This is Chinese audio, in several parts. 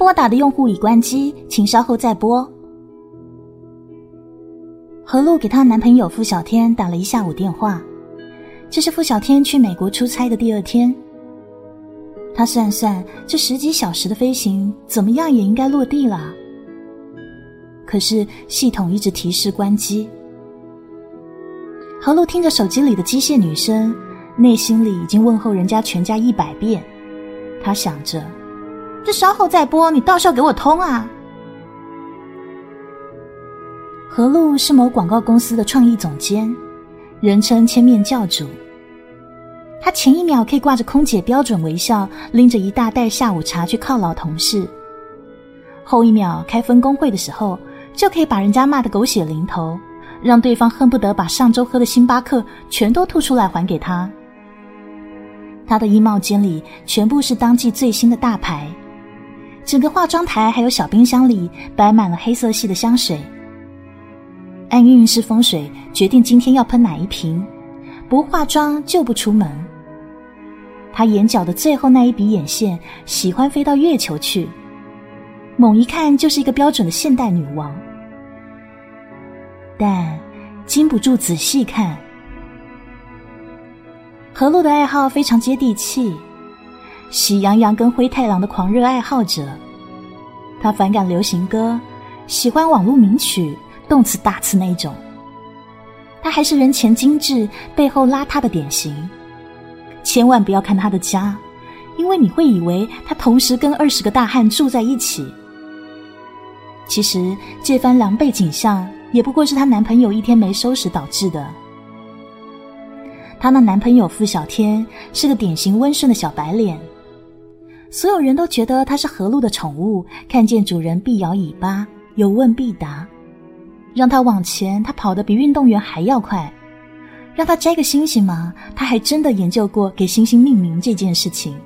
拨打的用户已关机，请稍后再拨。何露给她男朋友付小天打了一下午电话，这是付小天去美国出差的第二天。他算算，这十几小时的飞行，怎么样也应该落地了。可是系统一直提示关机。何露听着手机里的机械女声，内心里已经问候人家全家一百遍。他想着，这稍后再拨，你到时候给我通啊。何露是某广告公司的创意总监，人称千面教主。他前一秒可以挂着空姐标准微笑，拎着一大袋下午茶去犒劳同事；后一秒开分工会的时候，就可以把人家骂得狗血淋头，让对方恨不得把上周喝的星巴克全都吐出来还给他。他的衣帽间里全部是当季最新的大牌，整个化妆台还有小冰箱里摆满了黑色系的香水。按运势风水决定今天要喷哪一瓶，不化妆就不出门。他眼角的最后那一笔眼线，喜欢飞到月球去。猛一看就是一个标准的现代女王，但禁不住仔细看。何露的爱好非常接地气，喜羊羊跟灰太狼的狂热爱好者。他反感流行歌，喜欢网络名曲，动词大词那种。他还是人前精致，背后邋遢的典型。千万不要看他的家，因为你会以为他同时跟二十个大汉住在一起。其实这番狼狈景象，也不过是她男朋友一天没收拾导致的。她那男朋友付小天是个典型温顺的小白脸，所有人都觉得他是何露的宠物，看见主人必摇尾巴，有问必答，让他往前，他跑得比运动员还要快。让他摘个星星吗？他还真的研究过给星星命名这件事情。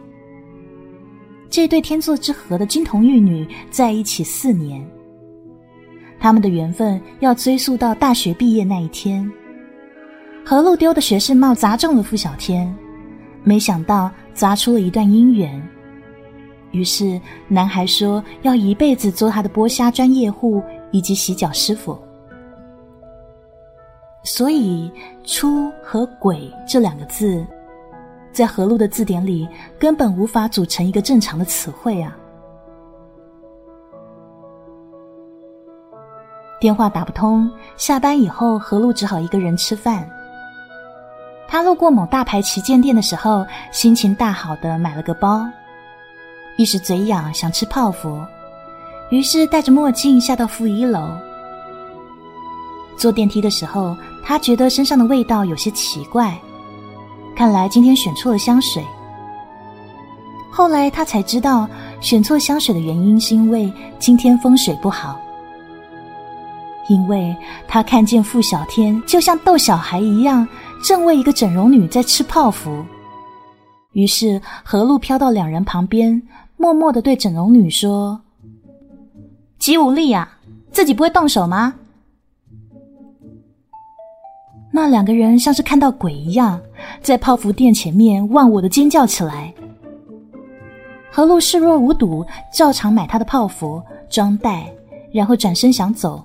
这对天作之合的金童玉女在一起四年，他们的缘分要追溯到大学毕业那一天。何露丢的学士帽砸中了付小天，没想到砸出了一段姻缘。于是男孩说要一辈子做他的剥虾专业户以及洗脚师傅。所以“出”和“鬼”这两个字，在何路的字典里根本无法组成一个正常的词汇啊！电话打不通，下班以后何路只好一个人吃饭。他路过某大牌旗舰店的时候，心情大好的买了个包，一时嘴痒想吃泡芙，于是戴着墨镜下到负一楼。坐电梯的时候。他觉得身上的味道有些奇怪，看来今天选错了香水。后来他才知道，选错香水的原因是因为今天风水不好。因为他看见傅小天就像逗小孩一样，正为一个整容女在吃泡芙。于是何路飘到两人旁边，默默的对整容女说：“极无力啊，自己不会动手吗？”那两个人像是看到鬼一样，在泡芙店前面忘我的尖叫起来。何露视若无睹，照常买他的泡芙装袋，然后转身想走。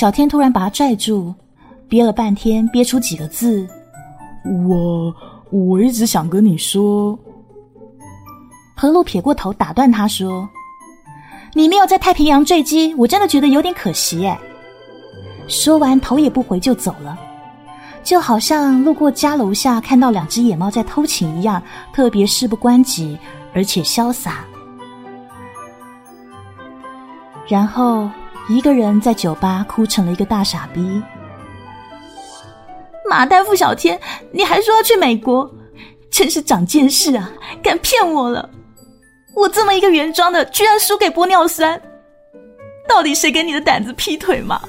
小天突然把他拽住，憋了半天，憋出几个字：“我我一直想跟你说。”何露撇过头打断他说。你没有在太平洋坠机，我真的觉得有点可惜哎。说完，头也不回就走了，就好像路过家楼下看到两只野猫在偷情一样，特别事不关己，而且潇洒。然后一个人在酒吧哭成了一个大傻逼。马丹付小天，你还说要去美国，真是长见识啊！敢骗我了。我这么一个原装的，居然输给玻尿酸，到底谁给你的胆子劈腿嘛？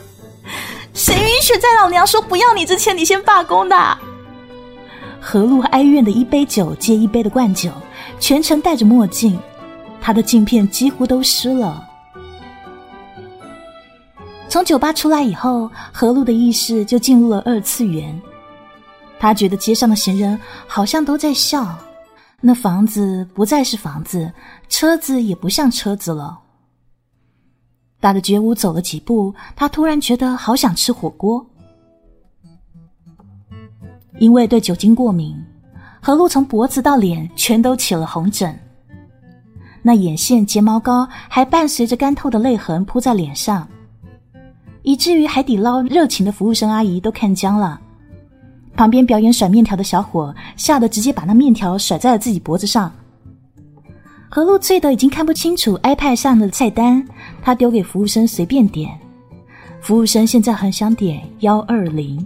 谁允许在老娘说不要你之前，你先罢工的？何露哀怨的一杯酒接一杯的灌酒，全程戴着墨镜，他的镜片几乎都湿了。从酒吧出来以后，何露的意识就进入了二次元，他觉得街上的行人好像都在笑。那房子不再是房子，车子也不像车子了。打着觉悟走了几步，他突然觉得好想吃火锅。因为对酒精过敏，何露从脖子到脸全都起了红疹，那眼线、睫毛膏还伴随着干透的泪痕铺在脸上，以至于海底捞热情的服务生阿姨都看僵了。旁边表演甩面条的小伙吓得直接把那面条甩在了自己脖子上。何露醉得已经看不清楚 iPad 上的菜单，他丢给服务生随便点。服务生现在很想点幺二零。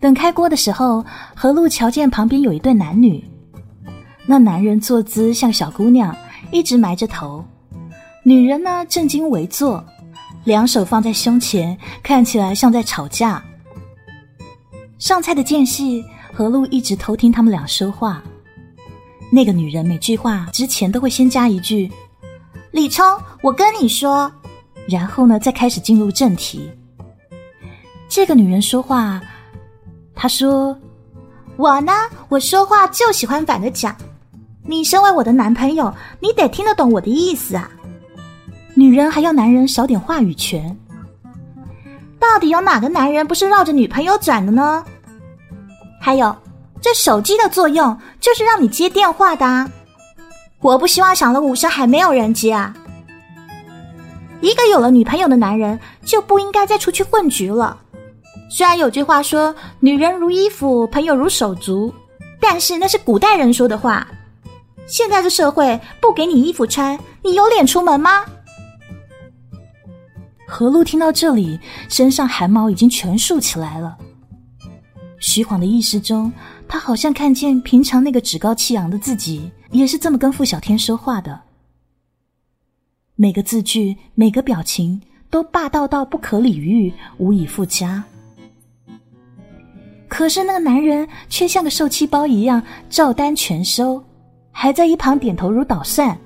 等开锅的时候，何露瞧见旁边有一对男女，那男人坐姿像小姑娘，一直埋着头；女人呢正襟危坐，两手放在胸前，看起来像在吵架。上菜的间隙，何露一直偷听他们俩说话。那个女人每句话之前都会先加一句：“李聪，我跟你说。”然后呢，再开始进入正题。这个女人说话，她说：“我呢，我说话就喜欢反着讲。你身为我的男朋友，你得听得懂我的意思啊。”女人还要男人少点话语权。到底有哪个男人不是绕着女朋友转的呢？还有，这手机的作用就是让你接电话的。我不希望响了五声还没有人接啊！一个有了女朋友的男人就不应该再出去混局了。虽然有句话说“女人如衣服，朋友如手足”，但是那是古代人说的话。现在这社会不给你衣服穿，你有脸出门吗？何露听到这里，身上汗毛已经全竖起来了。徐晃的意识中，他好像看见平常那个趾高气扬的自己，也是这么跟傅小天说话的。每个字句，每个表情，都霸道到不可理喻，无以复加。可是那个男人却像个受气包一样，照单全收，还在一旁点头如捣蒜。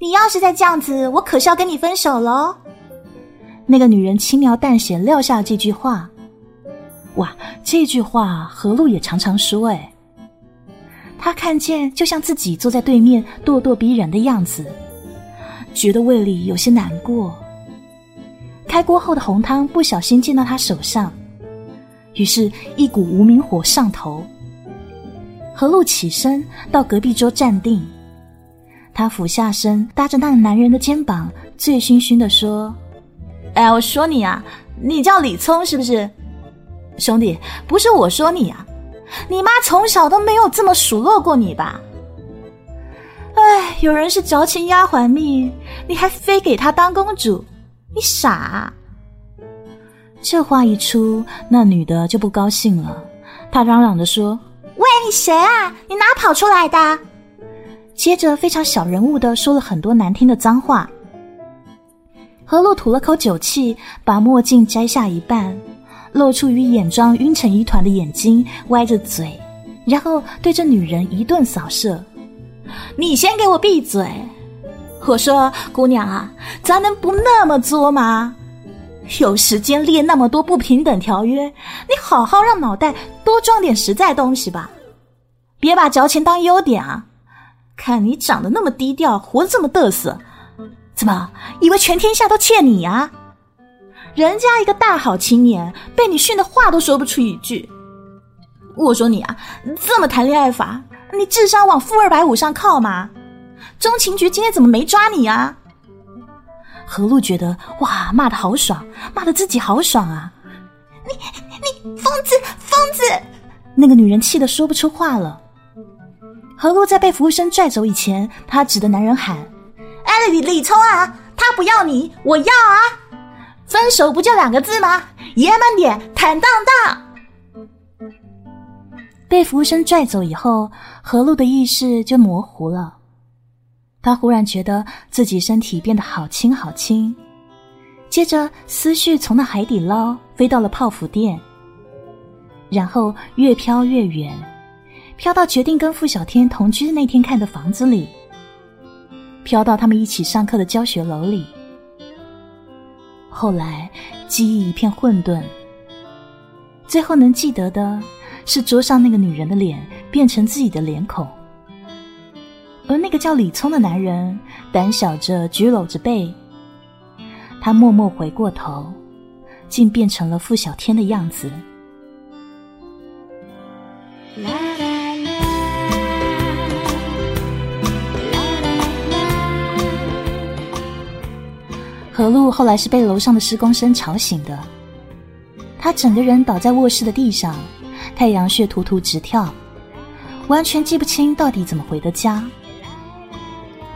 你要是再这样子，我可是要跟你分手喽！那个女人轻描淡写撂下这句话，哇，这句话何露也常常说。哎，他看见就像自己坐在对面咄咄逼人的样子，觉得胃里有些难过。开锅后的红汤不小心溅到他手上，于是，一股无名火上头。何露起身到隔壁桌站定，他俯下身搭着那个男人的肩膀，醉醺醺的说。哎，我说你啊，你叫李聪是不是？兄弟，不是我说你啊，你妈从小都没有这么数落过你吧？哎，有人是矫情丫鬟命，你还非给她当公主，你傻！啊这话一出，那女的就不高兴了，她嚷嚷着说：“喂，你谁啊？你哪跑出来的？”接着非常小人物的说了很多难听的脏话。何露吐了口酒气，把墨镜摘下一半，露出与眼妆晕成一团的眼睛，歪着嘴，然后对着女人一顿扫射。你先给我闭嘴！我说，姑娘啊，咱能不那么作吗？有时间列那么多不平等条约，你好好让脑袋多装点实在东西吧，别把矫情当优点啊！看你长得那么低调，活得这么嘚瑟。怎么以为全天下都欠你呀？人家一个大好青年被你训的话都说不出一句。我说你啊，这么谈恋爱法，你智商往负二百五上靠吗？中情局今天怎么没抓你啊？何露觉得哇，骂的好爽，骂的自己好爽啊！你你疯子疯子！那个女人气得说不出话了。何露在被服务生拽走以前，她指着男人喊。哎，李李聪啊，他不要你，我要啊！分手不就两个字吗？爷们点，坦荡荡。被服务生拽走以后，何露的意识就模糊了。他忽然觉得自己身体变得好轻好轻，接着思绪从那海底捞飞到了泡芙店，然后越飘越远，飘到决定跟傅小天同居的那天看的房子里。飘到他们一起上课的教学楼里，后来记忆一片混沌，最后能记得的是桌上那个女人的脸变成自己的脸孔，而那个叫李聪的男人胆小着举搂着背，他默默回过头，竟变成了傅小天的样子。何露后来是被楼上的施工声吵醒的，他整个人倒在卧室的地上，太阳穴突突直跳，完全记不清到底怎么回的家。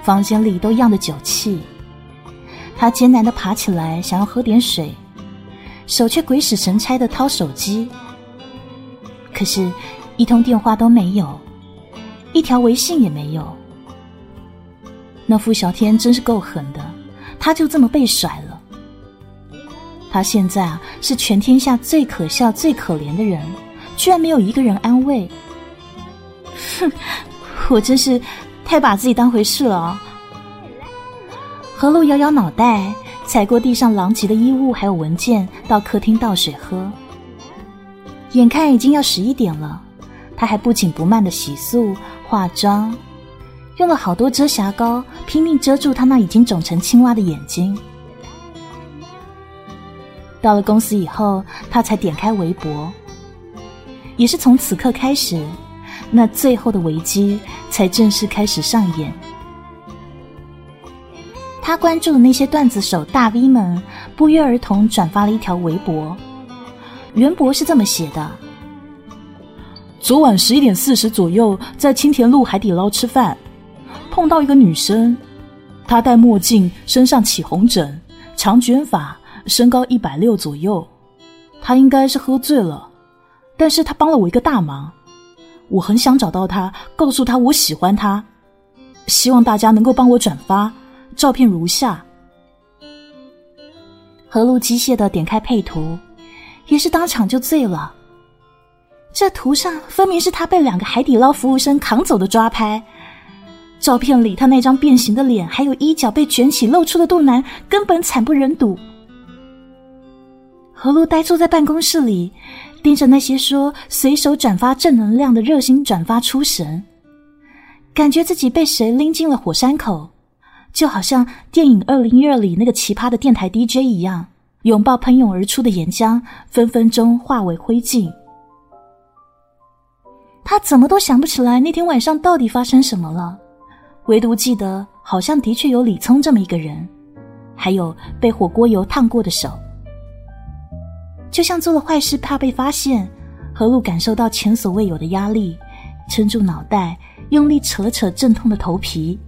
房间里都漾着酒气，他艰难的爬起来想要喝点水，手却鬼使神差的掏手机，可是，一通电话都没有，一条微信也没有。那傅小天真是够狠的。他就这么被甩了。他现在啊，是全天下最可笑、最可怜的人，居然没有一个人安慰。哼，我真是太把自己当回事了啊。何露摇摇脑袋，踩过地上狼藉的衣物还有文件，到客厅倒水喝。眼看已经要十一点了，他还不紧不慢的洗漱、化妆。用了好多遮瑕膏，拼命遮住他那已经肿成青蛙的眼睛。到了公司以后，他才点开微博。也是从此刻开始，那最后的危机才正式开始上演。他关注的那些段子手大 V 们，不约而同转发了一条微博。原博是这么写的：昨晚十一点四十左右，在青田路海底捞吃饭。碰到一个女生，她戴墨镜，身上起红疹，长卷发，身高一百六左右。她应该是喝醉了，但是她帮了我一个大忙。我很想找到她，告诉她我喜欢她，希望大家能够帮我转发。照片如下。何露机械的点开配图，也是当场就醉了。这图上分明是他被两个海底捞服务生扛走的抓拍。照片里，他那张变形的脸，还有衣角被卷起露出的肚腩，根本惨不忍睹。何露呆坐在办公室里，盯着那些说随手转发正能量的热心转发出神，感觉自己被谁拎进了火山口，就好像电影《二零一二》里那个奇葩的电台 DJ 一样，拥抱喷涌而出的岩浆，分分钟化为灰烬。他怎么都想不起来那天晚上到底发生什么了。唯独记得，好像的确有李聪这么一个人，还有被火锅油烫过的手。就像做了坏事怕被发现，何露感受到前所未有的压力，撑住脑袋，用力扯扯阵痛的头皮。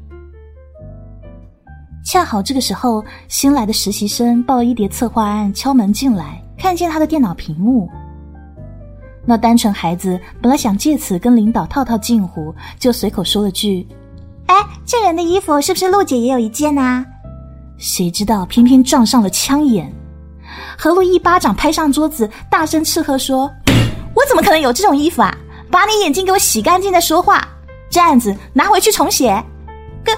恰好这个时候，新来的实习生抱了一叠策划案敲门进来，看见他的电脑屏幕。那单纯孩子本来想借此跟领导套套近乎，就随口说了句。哎，这人的衣服是不是陆姐也有一件呢？谁知道偏偏撞上了枪眼，何露一巴掌拍上桌子，大声斥喝说：“我怎么可能有这种衣服啊？把你眼睛给我洗干净再说话！这案子拿回去重写。可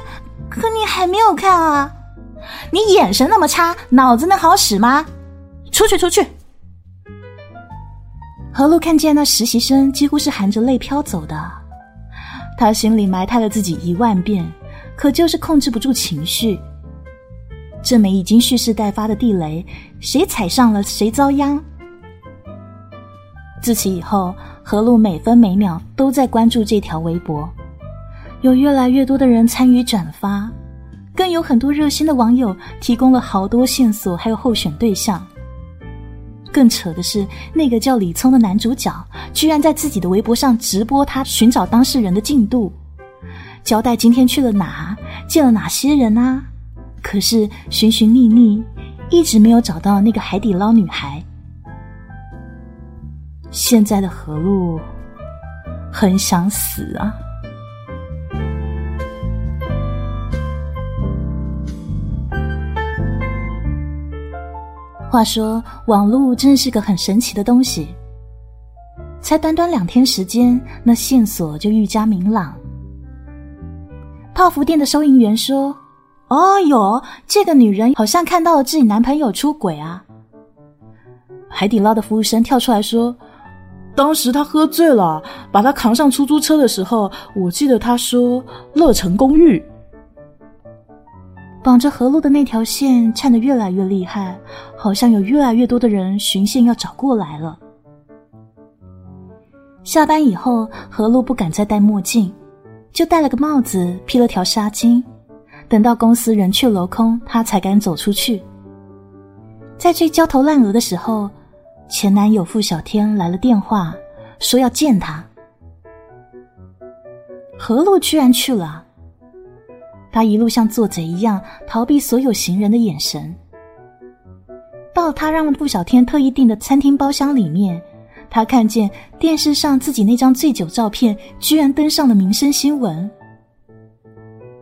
可你还没有看啊？你眼神那么差，脑子能好使吗？出去出去！”何露看见那实习生几乎是含着泪飘走的。他心里埋汰了自己一万遍，可就是控制不住情绪。这枚已经蓄势待发的地雷，谁踩上了谁遭殃。自此以后，何露每分每秒都在关注这条微博，有越来越多的人参与转发，更有很多热心的网友提供了好多线索，还有候选对象。更扯的是，那个叫李聪的男主角，居然在自己的微博上直播他寻找当事人的进度，交代今天去了哪，见了哪些人啊？可是寻寻觅觅，一直没有找到那个海底捞女孩。现在的何路，很想死啊！话说，网络真是个很神奇的东西。才短短两天时间，那线索就愈加明朗。泡芙店的收银员说：“哦哟，这个女人好像看到了自己男朋友出轨啊。”海底捞的服务生跳出来说：“当时他喝醉了，把他扛上出租车的时候，我记得他说“乐城公寓”。绑着何路的那条线颤得越来越厉害，好像有越来越多的人寻线要找过来了。下班以后，何路不敢再戴墨镜，就戴了个帽子，披了条纱巾。等到公司人去楼空，他才敢走出去。在最焦头烂额的时候。前男友付小天来了电话，说要见他。何路居然去了。他一路像做贼一样逃避所有行人的眼神。到他让付小天特意订的餐厅包厢里面，他看见电视上自己那张醉酒照片居然登上了民生新闻。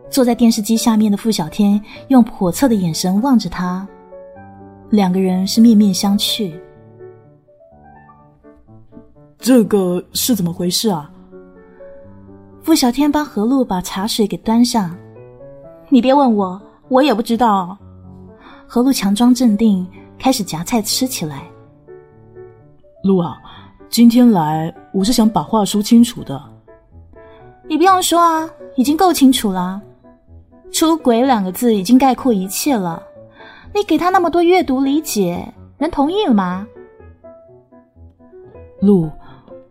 坐在电视机下面的付小天用叵测的眼神望着他，两个人是面面相觑。这个是怎么回事啊？付小天帮何露把茶水给端上。你别问我，我也不知道。何露强装镇定，开始夹菜吃起来。露啊，今天来我是想把话说清楚的。你不用说啊，已经够清楚了。出轨两个字已经概括一切了。你给他那么多阅读理解，能同意吗？露。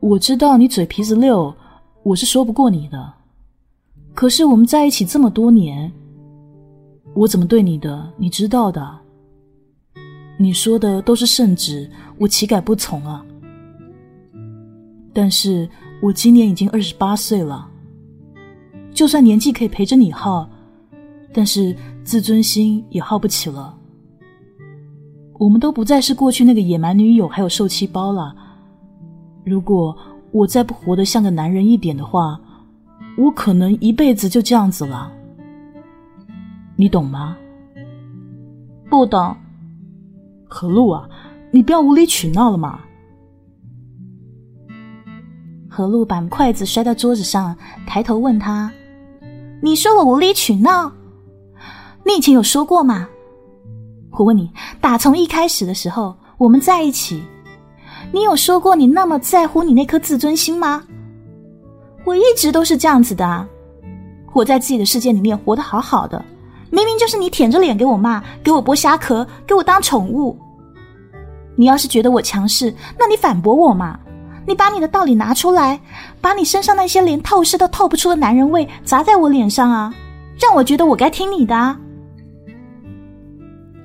我知道你嘴皮子溜，我是说不过你的。可是我们在一起这么多年，我怎么对你的，你知道的。你说的都是圣旨，我岂敢不从啊？但是我今年已经二十八岁了，就算年纪可以陪着你耗，但是自尊心也耗不起了。我们都不再是过去那个野蛮女友，还有受气包了。如果我再不活得像个男人一点的话，我可能一辈子就这样子了。你懂吗？不懂。何露啊，你不要无理取闹了嘛！何露把筷子摔到桌子上，抬头问他：“你说我无理取闹？你以前有说过吗？我问你，打从一开始的时候，我们在一起。”你有说过你那么在乎你那颗自尊心吗？我一直都是这样子的，我在自己的世界里面活得好好的，明明就是你舔着脸给我骂，给我剥虾壳，给我当宠物。你要是觉得我强势，那你反驳我嘛？你把你的道理拿出来，把你身上那些连透视都透不出的男人味砸在我脸上啊，让我觉得我该听你的啊。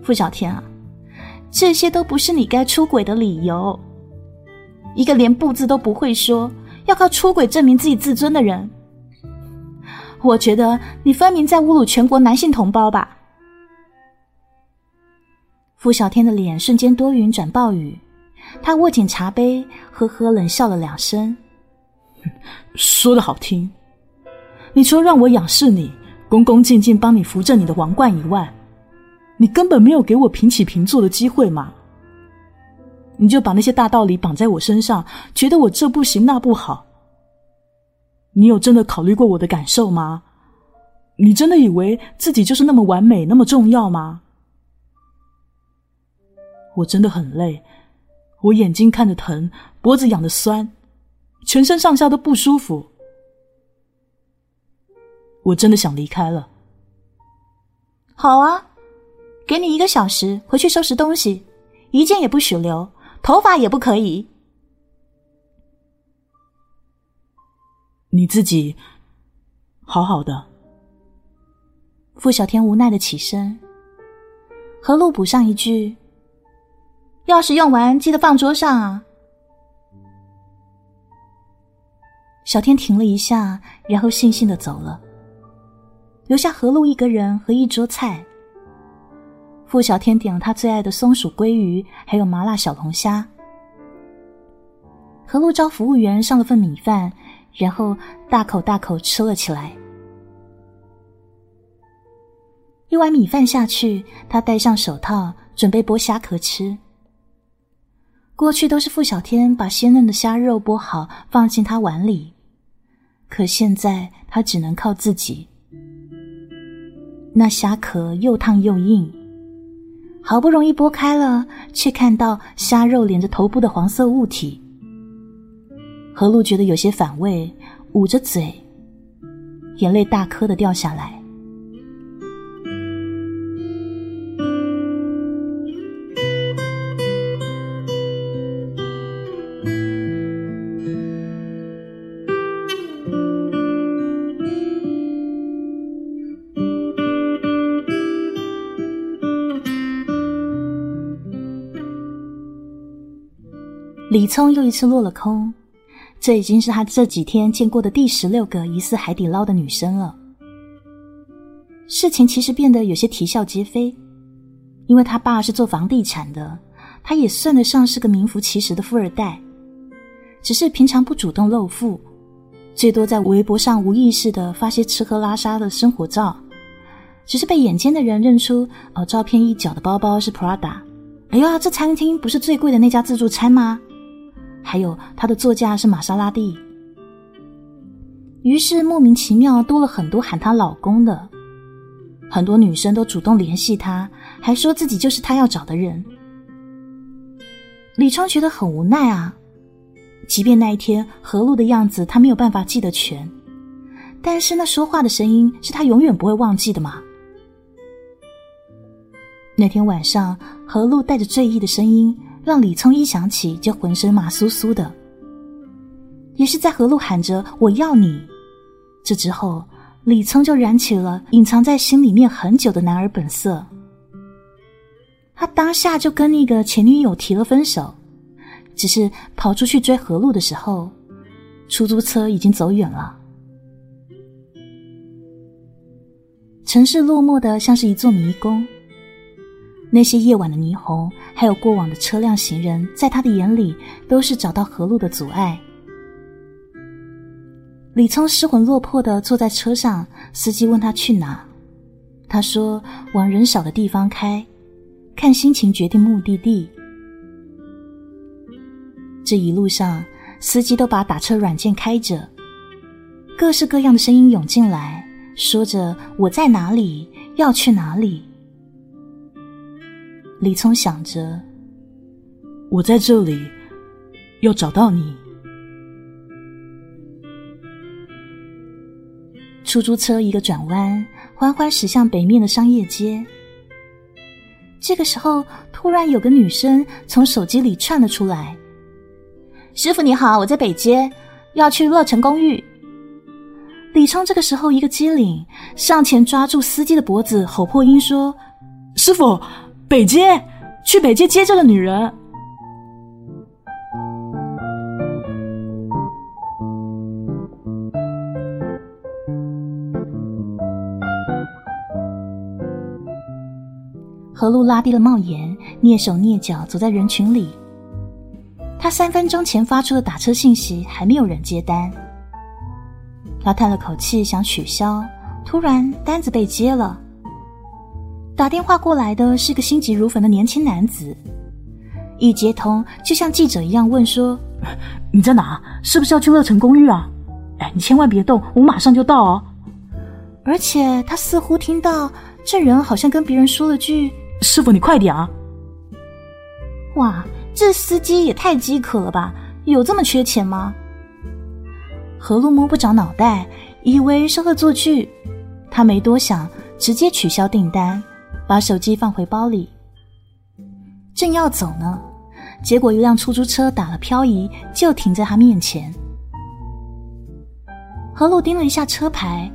傅小天啊，这些都不是你该出轨的理由。一个连不字都不会说，要靠出轨证明自己自尊的人，我觉得你分明在侮辱全国男性同胞吧！傅小天的脸瞬间多云转暴雨，他握紧茶杯，呵呵冷笑了两声。说的好听，你除了让我仰视你，恭恭敬敬帮你扶正你的王冠以外，你根本没有给我平起平坐的机会嘛！你就把那些大道理绑在我身上，觉得我这不行那不好。你有真的考虑过我的感受吗？你真的以为自己就是那么完美、那么重要吗？我真的很累，我眼睛看着疼，脖子痒的酸，全身上下都不舒服。我真的想离开了。好啊，给你一个小时回去收拾东西，一件也不许留。头发也不可以。你自己好好的。傅小天无奈的起身。何露补上一句：“钥匙用完记得放桌上啊。”小天停了一下，然后悻悻的走了，留下何露一个人和一桌菜。付小天点了他最爱的松鼠鲑鱼，还有麻辣小龙虾。何露招服务员上了份米饭，然后大口大口吃了起来。一碗米饭下去，他戴上手套，准备剥虾壳吃。过去都是付小天把鲜嫩的虾肉剥好放进他碗里，可现在他只能靠自己。那虾壳又烫又硬。好不容易剥开了，却看到虾肉连着头部的黄色物体。何露觉得有些反胃，捂着嘴，眼泪大颗的掉下来。李聪又一次落了空，这已经是他这几天见过的第十六个疑似海底捞的女生了。事情其实变得有些啼笑皆非，因为他爸是做房地产的，他也算得上是个名副其实的富二代，只是平常不主动露富，最多在微博上无意识的发些吃喝拉撒的生活照，只是被眼尖的人认出，哦，照片一角的包包是 Prada，哎呀，这餐厅不是最贵的那家自助餐吗？还有他的座驾是玛莎拉蒂，于是莫名其妙多了很多喊她老公的，很多女生都主动联系他，还说自己就是他要找的人。李昌觉得很无奈啊，即便那一天何露的样子他没有办法记得全，但是那说话的声音是他永远不会忘记的嘛。那天晚上，何露带着醉意的声音。让李聪一想起就浑身麻酥酥的，也是在何路喊着“我要你”，这之后，李聪就燃起了隐藏在心里面很久的男儿本色。他当下就跟那个前女友提了分手，只是跑出去追何路的时候，出租车已经走远了。城市落寞的像是一座迷宫。那些夜晚的霓虹，还有过往的车辆、行人，在他的眼里都是找到河路的阻碍。李聪失魂落魄的坐在车上，司机问他去哪，他说往人少的地方开，看心情决定目的地。这一路上，司机都把打车软件开着，各式各样的声音涌进来，说着我在哪里，要去哪里。李聪想着：“我在这里，要找到你。”出租车一个转弯，缓缓驶向北面的商业街。这个时候，突然有个女生从手机里窜了出来：“师傅你好，我在北街，要去乐城公寓。”李聪这个时候一个机灵，上前抓住司机的脖子，吼破音说：“师傅！”北街，去北街接这个女人。何露拉低了帽檐，蹑手蹑脚走在人群里。他三分钟前发出的打车信息还没有人接单。他叹了口气，想取消，突然单子被接了。打电话过来的是个心急如焚的年轻男子，一接通就像记者一样问说：“你在哪？是不是要去乐城公寓啊？哎，你千万别动，我马上就到哦。”而且他似乎听到这人好像跟别人说了句：“师傅，你快点啊！”哇，这司机也太饥渴了吧？有这么缺钱吗？何露摸不着脑袋，以为是恶作剧，他没多想，直接取消订单。把手机放回包里，正要走呢，结果一辆出租车打了漂移，就停在他面前。何露盯了一下车牌，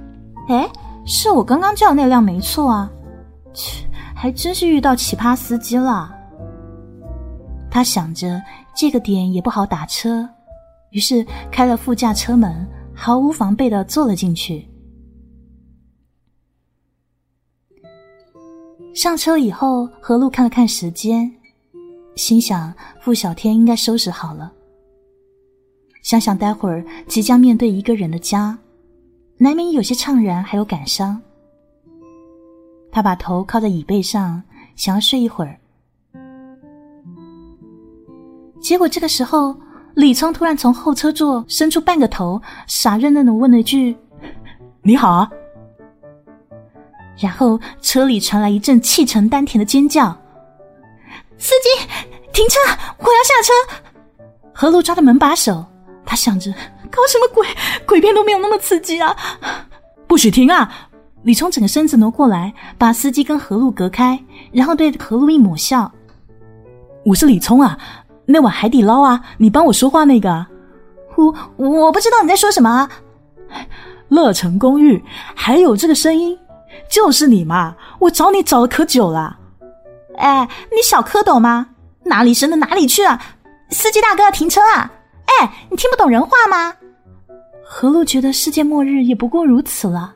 哎，是我刚刚叫的那辆没错啊！切，还真是遇到奇葩司机了。他想着这个点也不好打车，于是开了副驾车门，毫无防备的坐了进去。上车以后，何露看了看时间，心想：傅小天应该收拾好了。想想待会儿即将面对一个人的家，难免有些怅然，还有感伤。他把头靠在椅背上，想要睡一会儿。结果这个时候，李聪突然从后车座伸出半个头，傻愣愣的问了一句：“你好啊。”然后车里传来一阵气沉丹田的尖叫：“司机，停车！我要下车！”何露抓着门把手，他想着，搞什么鬼？鬼片都没有那么刺激啊！不许停啊！李聪整个身子挪过来，把司机跟何露隔开，然后对何露一抹笑：“我是李聪啊，那碗海底捞啊，你帮我说话那个。”我我不知道你在说什么。啊乐城公寓还有这个声音，就是你嘛！我找你找了可久了。哎，你小蝌蚪吗？哪里生的哪里去啊！司机大哥，停车啊！哎，你听不懂人话吗？何露觉得世界末日也不过如此了。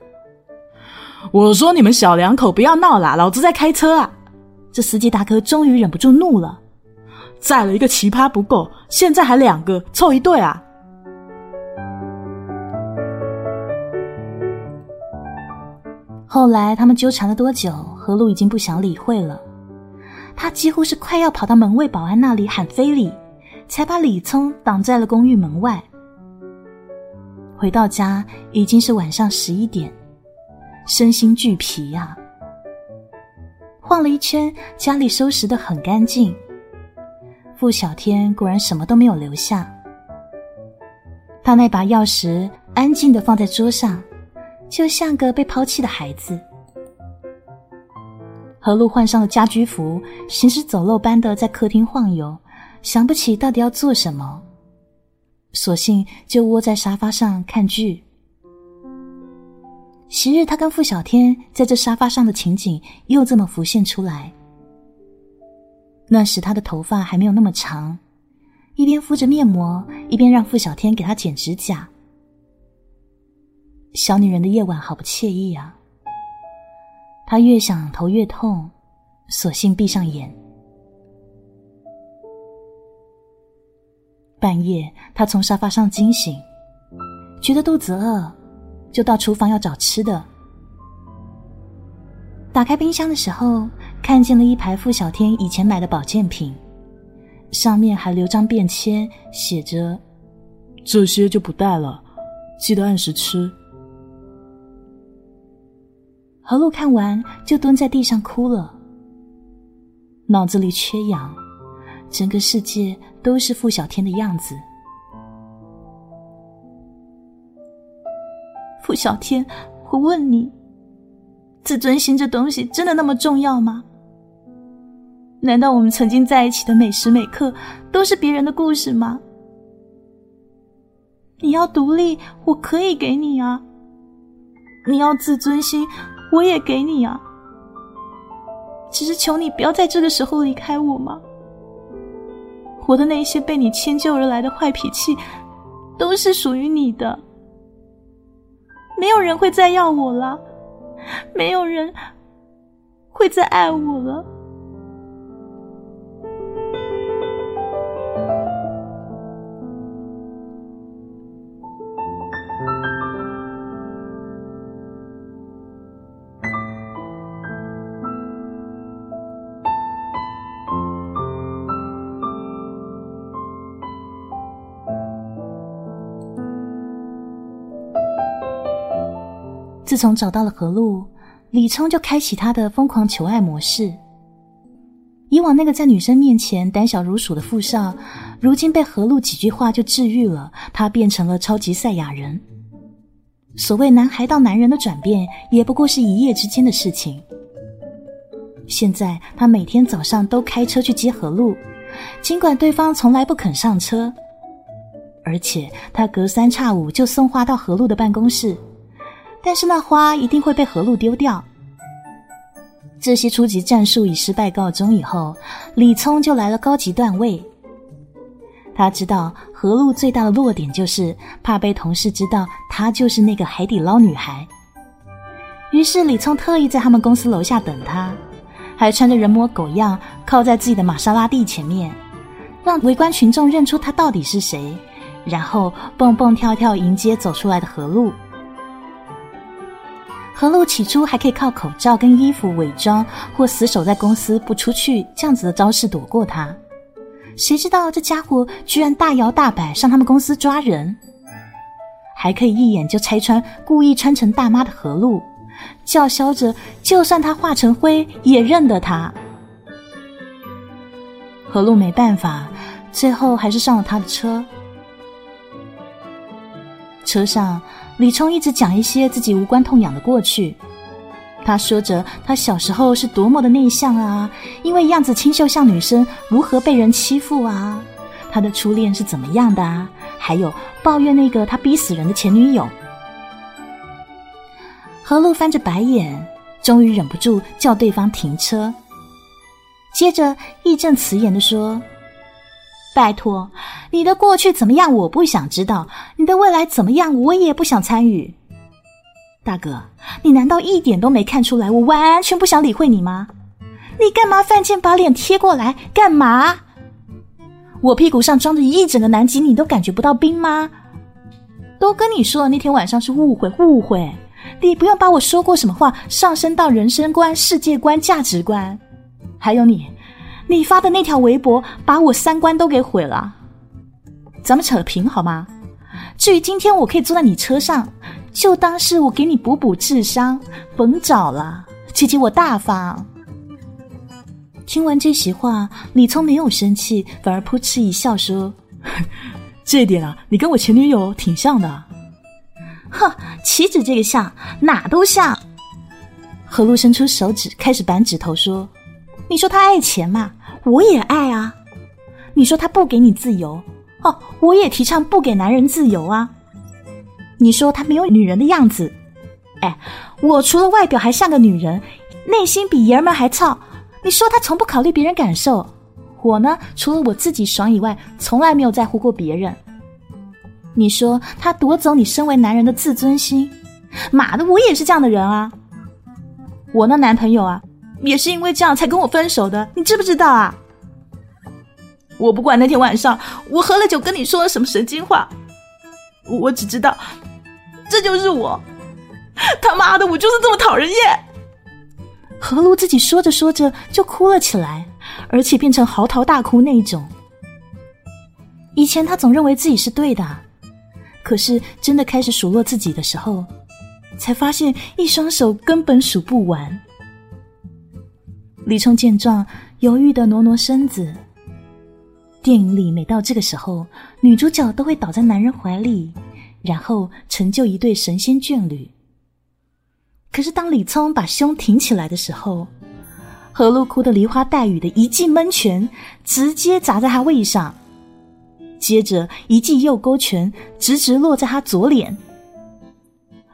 我说你们小两口不要闹了，老子在开车啊！这司机大哥终于忍不住怒了，载了一个奇葩不够，现在还两个，凑一对啊！后来他们纠缠了多久，何露已经不想理会了。他几乎是快要跑到门卫保安那里喊非礼，才把李聪挡在了公寓门外。回到家已经是晚上十一点，身心俱疲呀。晃了一圈，家里收拾的很干净。傅小天果然什么都没有留下。他那把钥匙安静的放在桌上。就像个被抛弃的孩子。何露换上了家居服，行尸走肉般的在客厅晃悠，想不起到底要做什么，索性就窝在沙发上看剧。昔日他跟傅小天在这沙发上的情景又这么浮现出来。那时他的头发还没有那么长，一边敷着面膜，一边让傅小天给他剪指甲。小女人的夜晚好不惬意啊！她越想头越痛，索性闭上眼。半夜，她从沙发上惊醒，觉得肚子饿，就到厨房要找吃的。打开冰箱的时候，看见了一排傅小天以前买的保健品，上面还留张便签，写着：“这些就不带了，记得按时吃。”何露看完就蹲在地上哭了，脑子里缺氧，整个世界都是傅小天的样子。傅小天，我问你，自尊心这东西真的那么重要吗？难道我们曾经在一起的每时每刻都是别人的故事吗？你要独立，我可以给你啊。你要自尊心。我也给你啊，只是求你不要在这个时候离开我嘛？我的那些被你迁就而来的坏脾气，都是属于你的。没有人会再要我了，没有人会再爱我了。自从找到了何露，李聪就开启他的疯狂求爱模式。以往那个在女生面前胆小如鼠的富少，如今被何露几句话就治愈了，他变成了超级赛亚人。所谓男孩到男人的转变，也不过是一夜之间的事情。现在他每天早上都开车去接何露，尽管对方从来不肯上车，而且他隔三差五就送花到何露的办公室。但是那花一定会被何露丢掉。这些初级战术以失败告终以后，李聪就来了高级段位。他知道何露最大的弱点就是怕被同事知道她就是那个海底捞女孩。于是李聪特意在他们公司楼下等她，还穿着人模狗样靠在自己的玛莎拉蒂前面，让围观群众认出他到底是谁，然后蹦蹦跳跳迎接走出来的何露。何露起初还可以靠口罩跟衣服伪装，或死守在公司不出去这样子的招式躲过他。谁知道这家伙居然大摇大摆上他们公司抓人，还可以一眼就拆穿故意穿成大妈的何露，叫嚣着就算他化成灰也认得他。何露没办法，最后还是上了他的车。车上，李冲一直讲一些自己无关痛痒的过去。他说着他小时候是多么的内向啊，因为样子清秀像女生，如何被人欺负啊？他的初恋是怎么样的啊？还有抱怨那个他逼死人的前女友。何露翻着白眼，终于忍不住叫对方停车，接着义正辞严的说：“拜托，你的过去怎么样？我不想知道。你的未来怎么样？我也不想参与。”大哥，你难道一点都没看出来我完全不想理会你吗？你干嘛犯贱把脸贴过来？干嘛？我屁股上装着一整个南极，你都感觉不到冰吗？都跟你说了，那天晚上是误会，误会。你不用把我说过什么话上升到人生观、世界观、价值观。还有你，你发的那条微博把我三观都给毁了。咱们扯平好吗？至于今天我可以坐在你车上，就当是我给你补补智商，甭找了，姐姐我大方。听完这席话，李聪没有生气，反而扑哧一笑说：“ 这一点啊，你跟我前女友挺像的。”哼，岂止这个像，哪都像。何露伸出手指，开始扳指头说：“你说他爱钱嘛，我也爱啊。你说他不给你自由，哦，我也提倡不给男人自由啊。你说他没有女人的样子，哎，我除了外表还像个女人，内心比爷们还糙。”你说他从不考虑别人感受，我呢，除了我自己爽以外，从来没有在乎过别人。你说他夺走你身为男人的自尊心，妈的，我也是这样的人啊！我那男朋友啊，也是因为这样才跟我分手的，你知不知道啊？我不管那天晚上我喝了酒跟你说了什么神经话，我只知道这就是我，他妈的，我就是这么讨人厌。何露自己说着说着就哭了起来，而且变成嚎啕大哭那种。以前他总认为自己是对的，可是真的开始数落自己的时候，才发现一双手根本数不完。李冲见状，犹豫的挪挪身子。电影里每到这个时候，女主角都会倒在男人怀里，然后成就一对神仙眷侣。可是，当李聪把胸挺起来的时候，何露哭得梨花带雨的一记闷拳直接砸在他胃上，接着一记右勾拳直直落在他左脸。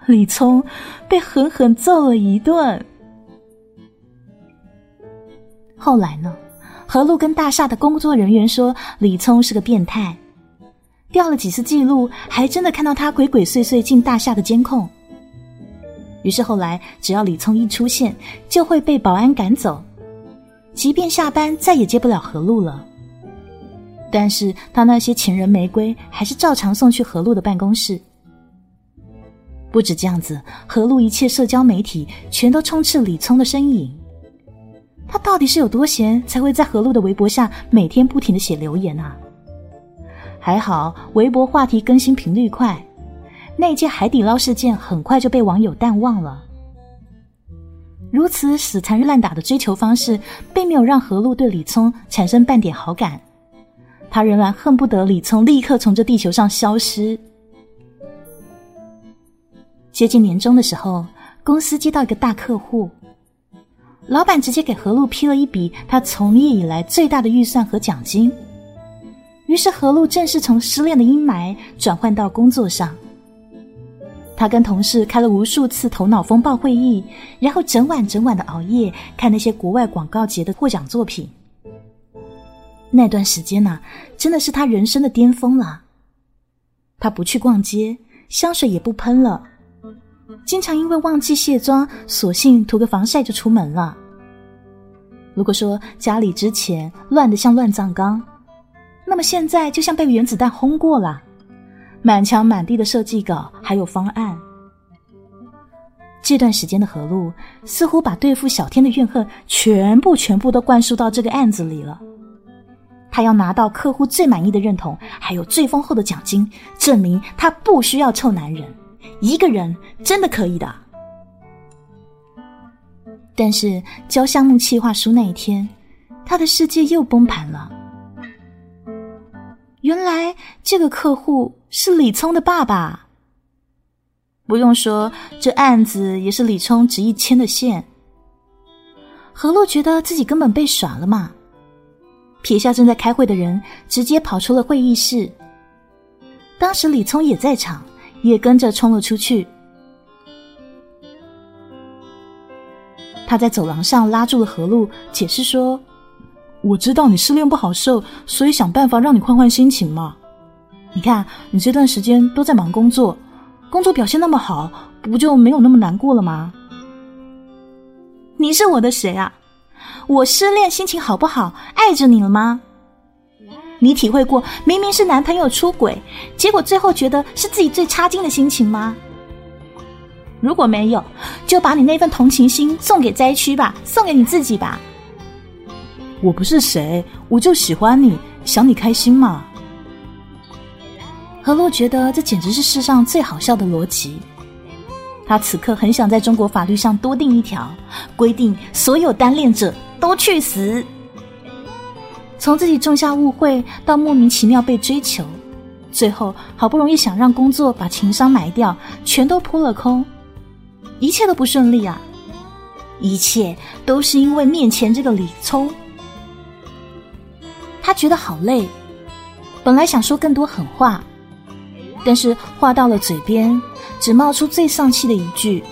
李聪被狠狠揍了一顿。后来呢，何露跟大厦的工作人员说李聪是个变态，调了几次记录，还真的看到他鬼鬼祟祟进大厦的监控。于是后来，只要李聪一出现，就会被保安赶走，即便下班再也接不了何露了。但是他那些情人玫瑰还是照常送去何露的办公室。不止这样子，何露一切社交媒体全都充斥李聪的身影。他到底是有多闲，才会在何露的微博下每天不停的写留言啊？还好，微博话题更新频率快。那件海底捞事件很快就被网友淡忘了。如此死缠烂打的追求方式，并没有让何露对李聪产生半点好感。他仍然恨不得李聪立刻从这地球上消失。接近年终的时候，公司接到一个大客户，老板直接给何露批了一笔他从业以来最大的预算和奖金。于是何露正式从失恋的阴霾转换到工作上。他跟同事开了无数次头脑风暴会议，然后整晚整晚的熬夜看那些国外广告节的获奖作品。那段时间呢，真的是他人生的巅峰了。他不去逛街，香水也不喷了，经常因为忘记卸妆，索性涂个防晒就出门了。如果说家里之前乱得像乱葬岗，那么现在就像被原子弹轰过了。满墙满地的设计稿，还有方案。这段时间的何露似乎把对付小天的怨恨全部全部都灌输到这个案子里了。他要拿到客户最满意的认同，还有最丰厚的奖金，证明他不需要臭男人，一个人真的可以的。但是交项目企划书那一天，他的世界又崩盘了。原来这个客户是李聪的爸爸，不用说，这案子也是李聪执意牵的线。何洛觉得自己根本被耍了嘛，撇下正在开会的人，直接跑出了会议室。当时李聪也在场，也跟着冲了出去。他在走廊上拉住了何璐，解释说：“我知道你失恋不好受，所以想办法让你换换心情嘛。你看，你这段时间都在忙工作，工作表现那么好，不就没有那么难过了吗？”你是我的谁啊？我失恋心情好不好？爱着你了吗？你体会过明明是男朋友出轨，结果最后觉得是自己最差劲的心情吗？如果没有，就把你那份同情心送给灾区吧，送给你自己吧。我不是谁，我就喜欢你，想你开心嘛。何洛觉得这简直是世上最好笑的逻辑。他此刻很想在中国法律上多定一条，规定所有单恋者都去死。从自己种下误会到莫名其妙被追求，最后好不容易想让工作把情商埋掉，全都扑了空，一切都不顺利啊！一切都是因为面前这个李聪，他觉得好累，本来想说更多狠话，但是话到了嘴边。只冒出最丧气的一句：“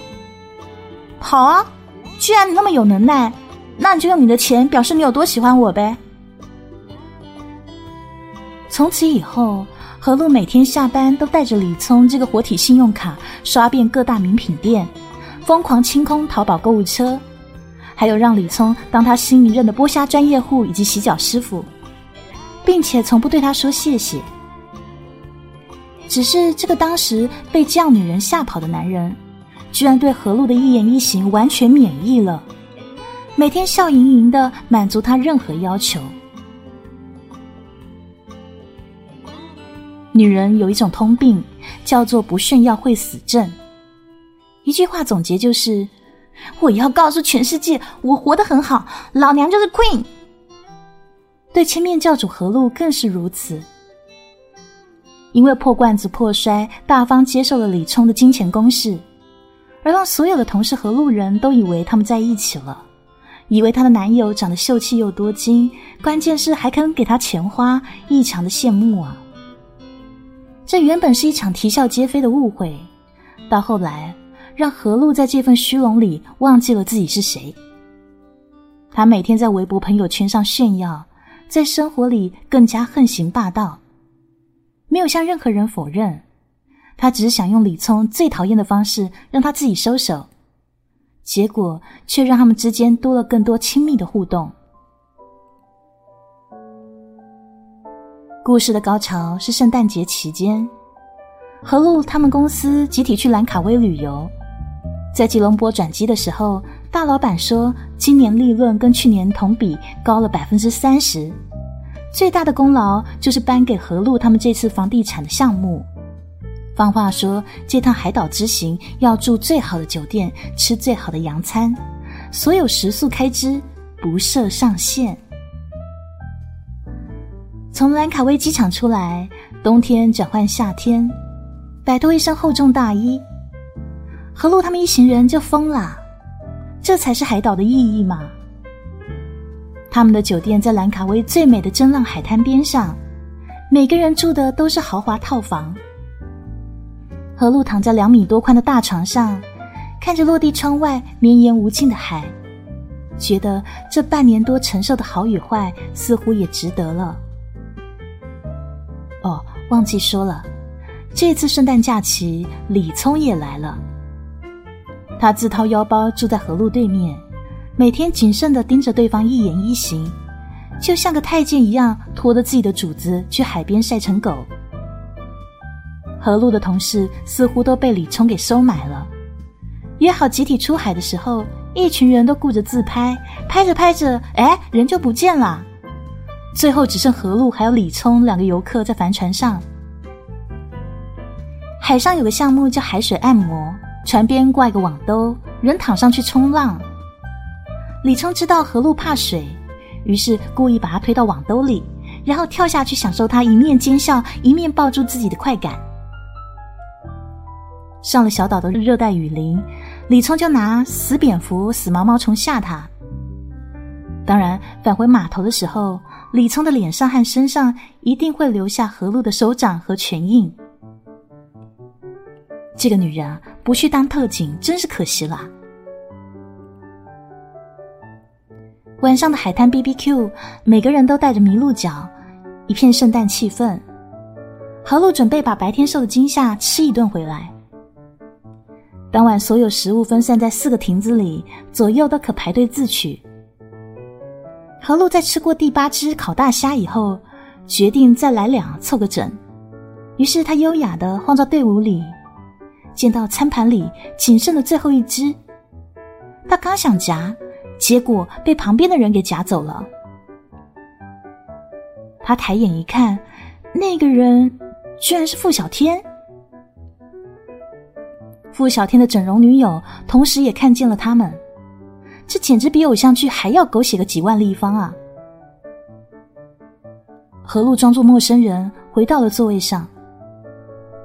好啊，既然你那么有能耐，那你就用你的钱表示你有多喜欢我呗。”从此以后，何璐每天下班都带着李聪这个活体信用卡刷遍各大名品店，疯狂清空淘宝购物车，还有让李聪当他新一任的剥虾专业户以及洗脚师傅，并且从不对他说谢谢。只是这个当时被这样女人吓跑的男人，居然对何璐的一言一行完全免疫了，每天笑盈盈的满足她任何要求。女人有一种通病，叫做不炫耀会死症。一句话总结就是：我要告诉全世界，我活得很好，老娘就是 queen。对千面教主何璐更是如此。因为破罐子破摔，大方接受了李冲的金钱攻势，而让所有的同事和路人都以为他们在一起了，以为她的男友长得秀气又多金，关键是还肯给她钱花，异常的羡慕啊！这原本是一场啼笑皆非的误会，到后来让何璐在这份虚荣里忘记了自己是谁。他每天在微博朋友圈上炫耀，在生活里更加横行霸道。没有向任何人否认，他只是想用李聪最讨厌的方式让他自己收手，结果却让他们之间多了更多亲密的互动。故事的高潮是圣诞节期间，何璐他们公司集体去兰卡威旅游，在吉隆坡转机的时候，大老板说今年利润跟去年同比高了百分之三十。最大的功劳就是颁给何璐他们这次房地产的项目。放话说，这趟海岛之行要住最好的酒店，吃最好的洋餐，所有食宿开支不设上限。从兰卡威机场出来，冬天转换夏天，摆脱一身厚重大衣，何璐他们一行人就疯了。这才是海岛的意义嘛！他们的酒店在兰卡威最美的真浪海滩边上，每个人住的都是豪华套房。何璐躺在两米多宽的大床上，看着落地窗外绵延无尽的海，觉得这半年多承受的好与坏似乎也值得了。忘记说了，这次圣诞假期李聪也来了，他自掏腰包住在何路对面。每天谨慎的盯着对方一言一行，就像个太监一样，拖着自己的主子去海边晒成狗。何路的同事似乎都被李聪给收买了，约好集体出海的时候，一群人都顾着自拍，拍着拍着，哎，人就不见了。最后只剩何路还有李聪两个游客在帆船上。海上有个项目叫海水按摩，船边挂一个网兜，人躺上去冲浪。李聪知道何璐怕水，于是故意把他推到网兜里，然后跳下去享受他一面奸笑一面抱住自己的快感。上了小岛的热带雨林，李聪就拿死蝙蝠、死毛毛虫吓他。当然，返回码头的时候，李聪的脸上和身上一定会留下何露的手掌和拳印。这个女人啊，不去当特警真是可惜了。晚上的海滩 B B Q，每个人都带着麋鹿角，一片圣诞气氛。何露准备把白天受的惊吓吃一顿回来。当晚所有食物分散在四个亭子里，左右都可排队自取。何露在吃过第八只烤大虾以后，决定再来两凑个整。于是他优雅的晃到队伍里，见到餐盘里仅剩的最后一只，他刚想夹，结果被旁边的人给夹走了。他抬眼一看，那个人居然是傅小天。傅小天的整容女友，同时也看见了他们，这简直比偶像剧还要狗血个几万立方啊！何璐装作陌生人回到了座位上，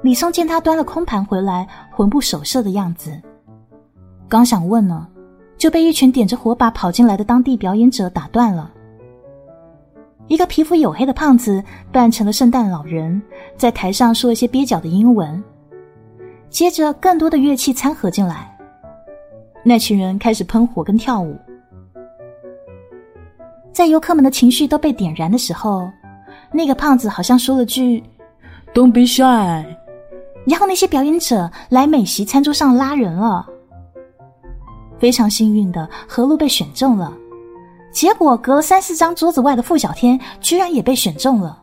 李松见他端了空盘回来，魂不守舍的样子，刚想问呢，就被一群点着火把跑进来的当地表演者打断了。一个皮肤黝黑的胖子扮成了圣诞老人，在台上说一些蹩脚的英文。接着，更多的乐器掺和进来，那群人开始喷火跟跳舞。在游客们的情绪都被点燃的时候，那个胖子好像说了句 “Don't be shy”，然后那些表演者来美席餐桌上拉人了。非常幸运的，何露被选中了。结果，隔了三四张桌子外的付小天居然也被选中了。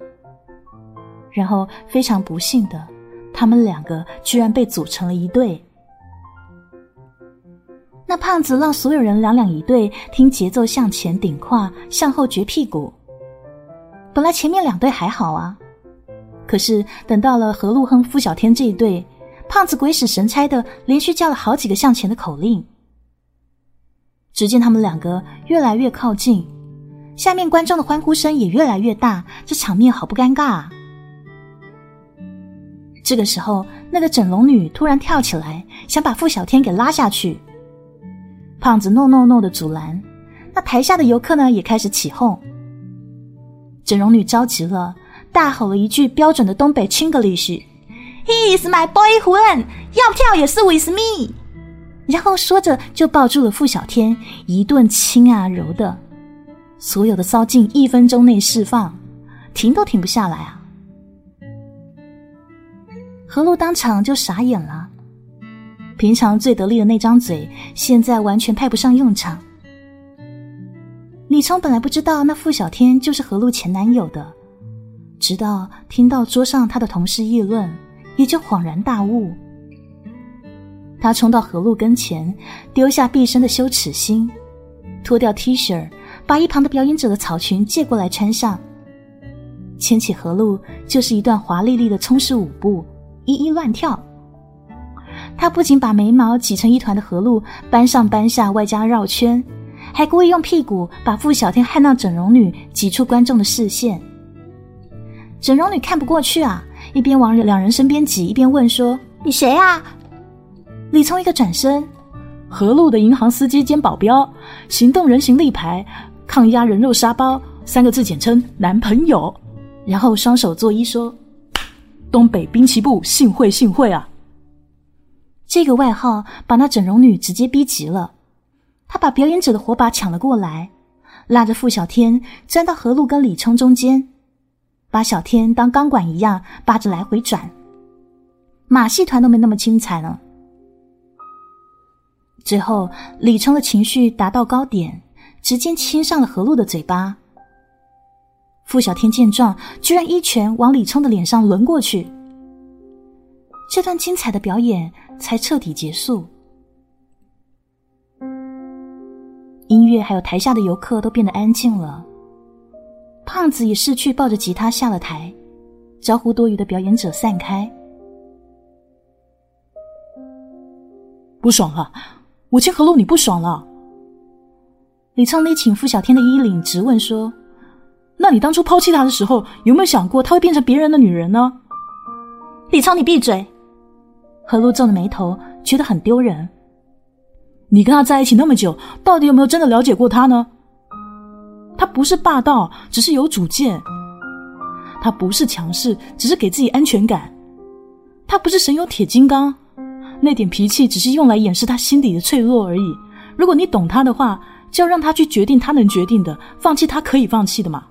然后，非常不幸的。他们两个居然被组成了一对。那胖子让所有人两两一对，听节奏向前顶胯，向后撅屁股。本来前面两对还好啊，可是等到了何路亨、付小天这一对，胖子鬼使神差的连续叫了好几个向前的口令。只见他们两个越来越靠近，下面观众的欢呼声也越来越大，这场面好不尴尬啊！这个时候，那个整容女突然跳起来，想把付小天给拉下去。胖子 no no no 的阻拦，那台下的游客呢也开始起哄。整容女着急了，大吼了一句标准的东北 Chinglish：“He is my boyfriend，要跳也是 with me。”然后说着就抱住了傅小天，一顿亲啊揉的，所有的骚劲一分钟内释放，停都停不下来啊！何露当场就傻眼了，平常最得力的那张嘴，现在完全派不上用场。李聪本来不知道那傅小天就是何露前男友的，直到听到桌上他的同事议论，也就恍然大悟。他冲到何露跟前，丢下毕生的羞耻心，脱掉 T 恤，把一旁的表演者的草裙借过来穿上，牵起何露，就是一段华丽丽的冲式舞步。一一乱跳，他不仅把眉毛挤成一团的何露搬上搬下，外加绕圈，还故意用屁股把傅小天和那整容女挤出观众的视线。整容女看不过去啊，一边往两人身边挤，一边问说：“你谁啊？”李聪一个转身，何露的银行司机兼保镖，行动人形立牌，抗压人肉沙包，三个字简称男朋友，然后双手作揖说。东北滨崎步，幸会幸会啊！这个外号把那整容女直接逼急了，她把表演者的火把抢了过来，拉着傅小天钻到何露跟李冲中间，把小天当钢管一样扒着来回转，马戏团都没那么精彩呢。最后，李冲的情绪达到高点，直接亲上了何露的嘴巴。傅小天见状，居然一拳往李冲的脸上抡过去。这段精彩的表演才彻底结束。音乐还有台下的游客都变得安静了。胖子也逝去，抱着吉他下了台，招呼多余的表演者散开。不爽了，我亲何露，你不爽了？李聪勒紧傅小天的衣领，直问说。那你当初抛弃他的时候，有没有想过他会变成别人的女人呢？李超，你闭嘴！何露皱着眉头，觉得很丢人。你跟他在一起那么久，到底有没有真的了解过他呢？他不是霸道，只是有主见；他不是强势，只是给自己安全感；他不是神有铁金刚，那点脾气只是用来掩饰他心底的脆弱而已。如果你懂他的话，就要让他去决定他能决定的，放弃他可以放弃的嘛。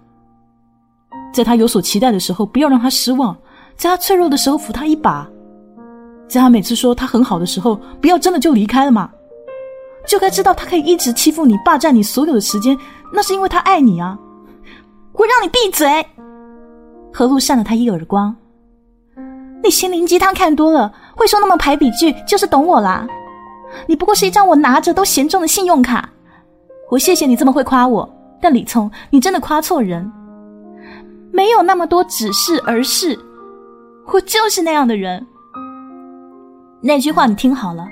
在他有所期待的时候，不要让他失望；在他脆弱的时候，扶他一把；在他每次说他很好的时候，不要真的就离开了嘛。就该知道，他可以一直欺负你，霸占你所有的时间，那是因为他爱你啊！我让你闭嘴！何露扇了他一耳光。你心灵鸡汤看多了，会说那么排比句，就是懂我啦。你不过是一张我拿着都嫌重的信用卡。我谢谢你这么会夸我，但李聪，你真的夸错人。没有那么多只是而是，我就是那样的人。那句话你听好了，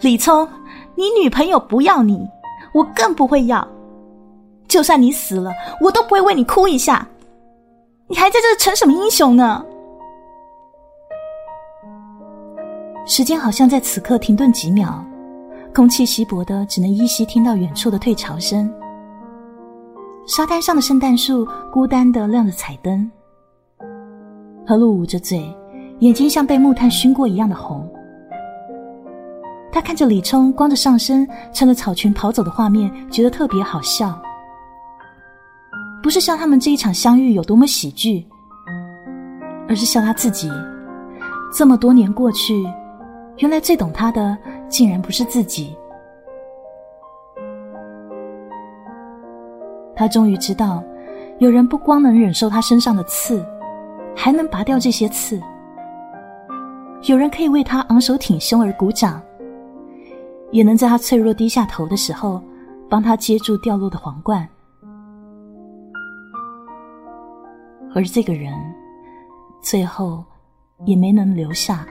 李聪。你女朋友不要你，我更不会要。就算你死了，我都不会为你哭一下。你还在这成什么英雄呢？时间好像在此刻停顿几秒，空气稀薄的，只能依稀听到远处的退潮声。沙滩上的圣诞树孤单的亮着彩灯。何露捂着嘴，眼睛像被木炭熏过一样的红。他看着李冲光着上身穿着草裙跑走的画面，觉得特别好笑。不是笑他们这一场相遇有多么喜剧，而是笑他自己。这么多年过去，原来最懂他的竟然不是自己。他终于知道，有人不光能忍受他身上的刺，还能拔掉这些刺。有人可以为他昂首挺胸而鼓掌。也能在他脆弱低下头的时候，帮他接住掉落的皇冠。而这个人，最后也没能留下。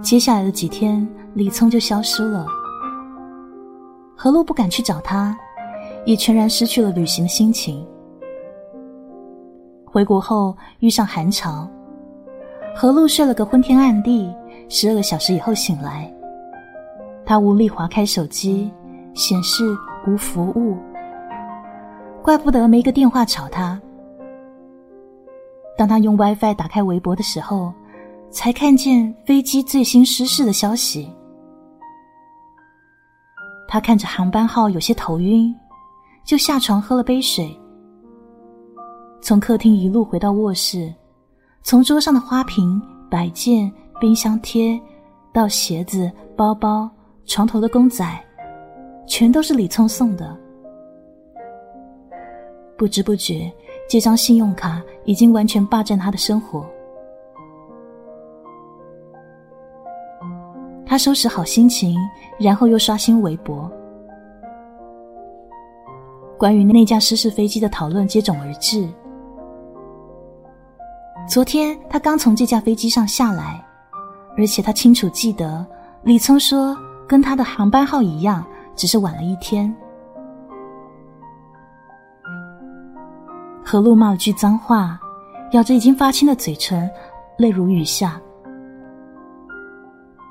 接下来的几天，李聪就消失了。何露不敢去找他，也全然失去了旅行的心情。回国后遇上寒潮，何露睡了个昏天暗地，十二个小时以后醒来，他无力划开手机，显示无服务。怪不得没个电话吵他。当他用 WiFi 打开微博的时候，才看见飞机最新失事的消息。他看着航班号有些头晕，就下床喝了杯水。从客厅一路回到卧室，从桌上的花瓶、摆件、冰箱贴，到鞋子、包包、床头的公仔，全都是李聪送的。不知不觉，这张信用卡已经完全霸占他的生活。他收拾好心情，然后又刷新微博。关于那架失事飞机的讨论接踵而至。昨天他刚从这架飞机上下来，而且他清楚记得李聪说跟他的航班号一样，只是晚了一天。何露骂了句脏话，咬着已经发青的嘴唇，泪如雨下。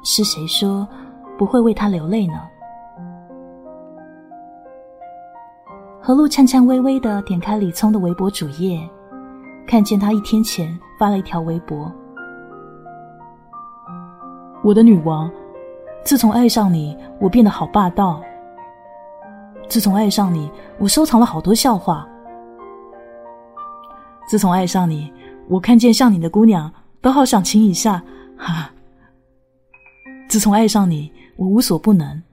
是谁说不会为他流泪呢？何露颤颤巍巍的点开李聪的微博主页。看见他一天前发了一条微博：“我的女王，自从爱上你，我变得好霸道。自从爱上你，我收藏了好多笑话。自从爱上你，我看见像你的姑娘都好想亲一下，哈。自从爱上你，我无所不能。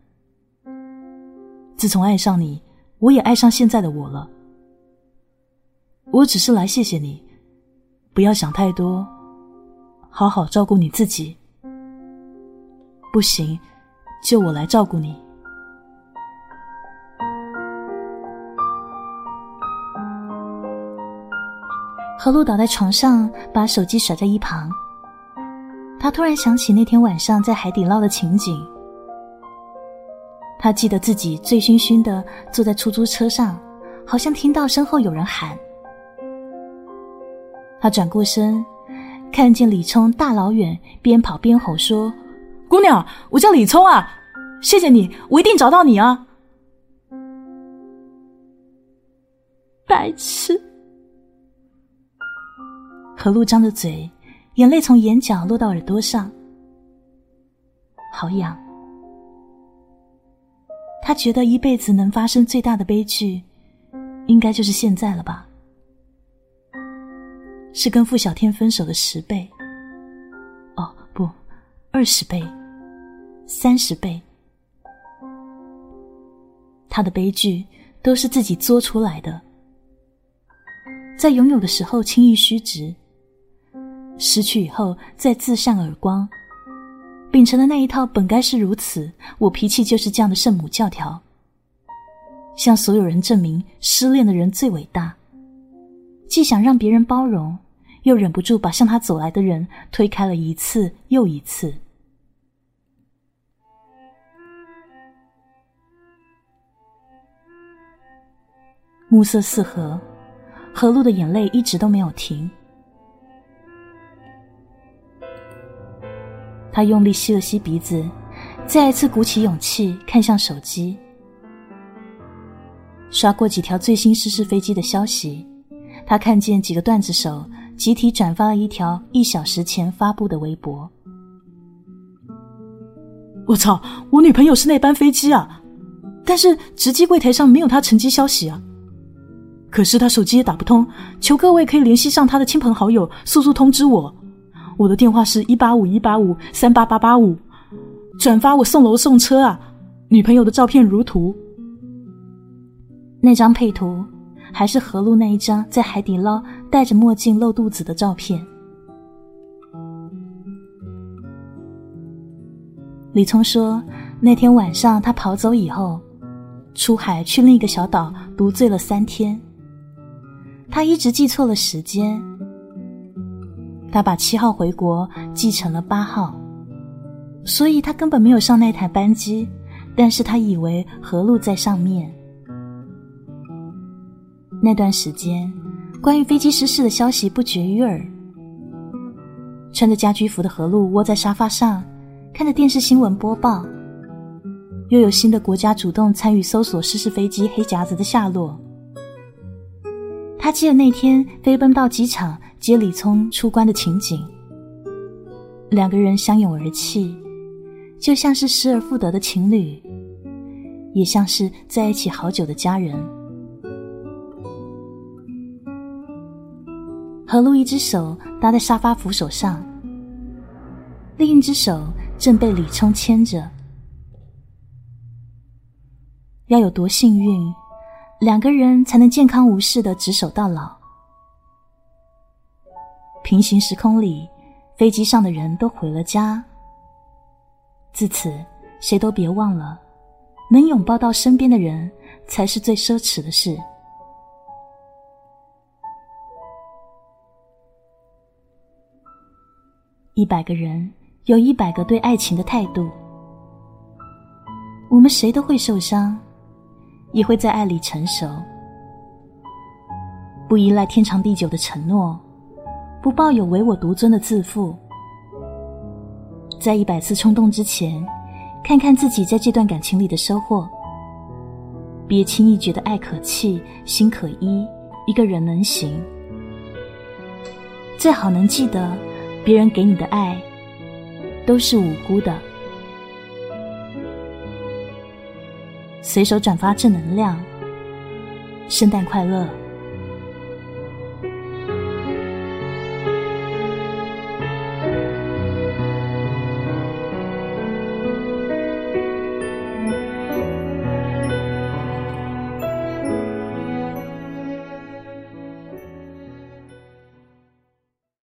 自从爱上你，我也爱上现在的我了。我只是来谢谢你。”不要想太多，好好照顾你自己。不行，就我来照顾你。何露倒在床上，把手机甩在一旁。他突然想起那天晚上在海底捞的情景。他记得自己醉醺醺的坐在出租车上，好像听到身后有人喊。他转过身，看见李聪大老远边跑边吼说：“姑娘，我叫李聪啊，谢谢你，我一定找到你啊！”白痴！何露张着嘴，眼泪从眼角落到耳朵上，好痒。他觉得一辈子能发生最大的悲剧，应该就是现在了吧？是跟傅小天分手的十倍。哦，不，二十倍，三十倍。他的悲剧都是自己作出来的，在拥有的时候轻易虚掷，失去以后再自扇耳光。秉承的那一套本该是如此，我脾气就是这样的圣母教条，向所有人证明失恋的人最伟大，既想让别人包容，又忍不住把向他走来的人推开了一次又一次。暮色四合，何露的眼泪一直都没有停。他用力吸了吸鼻子，再一次鼓起勇气看向手机，刷过几条最新失事飞机的消息。他看见几个段子手集体转发了一条一小时前发布的微博。我操！我女朋友是那班飞机啊，但是值机柜台上没有她乘机消息啊。可是她手机也打不通，求各位可以联系上她的亲朋好友，速速通知我。我的电话是一八五一八五三八八八五，转发我送楼送车啊！女朋友的照片如图。那张配图还是何露那一张在海底捞戴着墨镜露肚子的照片。李聪说，那天晚上他跑走以后，出海去另一个小岛独醉了三天。他一直记错了时间。他把七号回国记成了八号，所以他根本没有上那台班机，但是他以为何路在上面。那段时间，关于飞机失事的消息不绝于耳。穿着家居服的何路窝在沙发上，看着电视新闻播报，又有新的国家主动参与搜索失事飞机黑匣子的下落。他记得那天飞奔到机场。接李聪出关的情景，两个人相拥而泣，就像是失而复得的情侣，也像是在一起好久的家人。何露一只手搭在沙发扶手上，另一只手正被李聪牵着。要有多幸运，两个人才能健康无事的执手到老？平行时空里，飞机上的人都回了家。自此，谁都别忘了，能拥抱到身边的人，才是最奢侈的事。一百个人有一百个对爱情的态度。我们谁都会受伤，也会在爱里成熟。不依赖天长地久的承诺。不抱有唯我独尊的自负，在一百次冲动之前，看看自己在这段感情里的收获。别轻易觉得爱可弃，心可依，一个人能行。最好能记得，别人给你的爱都是无辜的。随手转发正能量，圣诞快乐。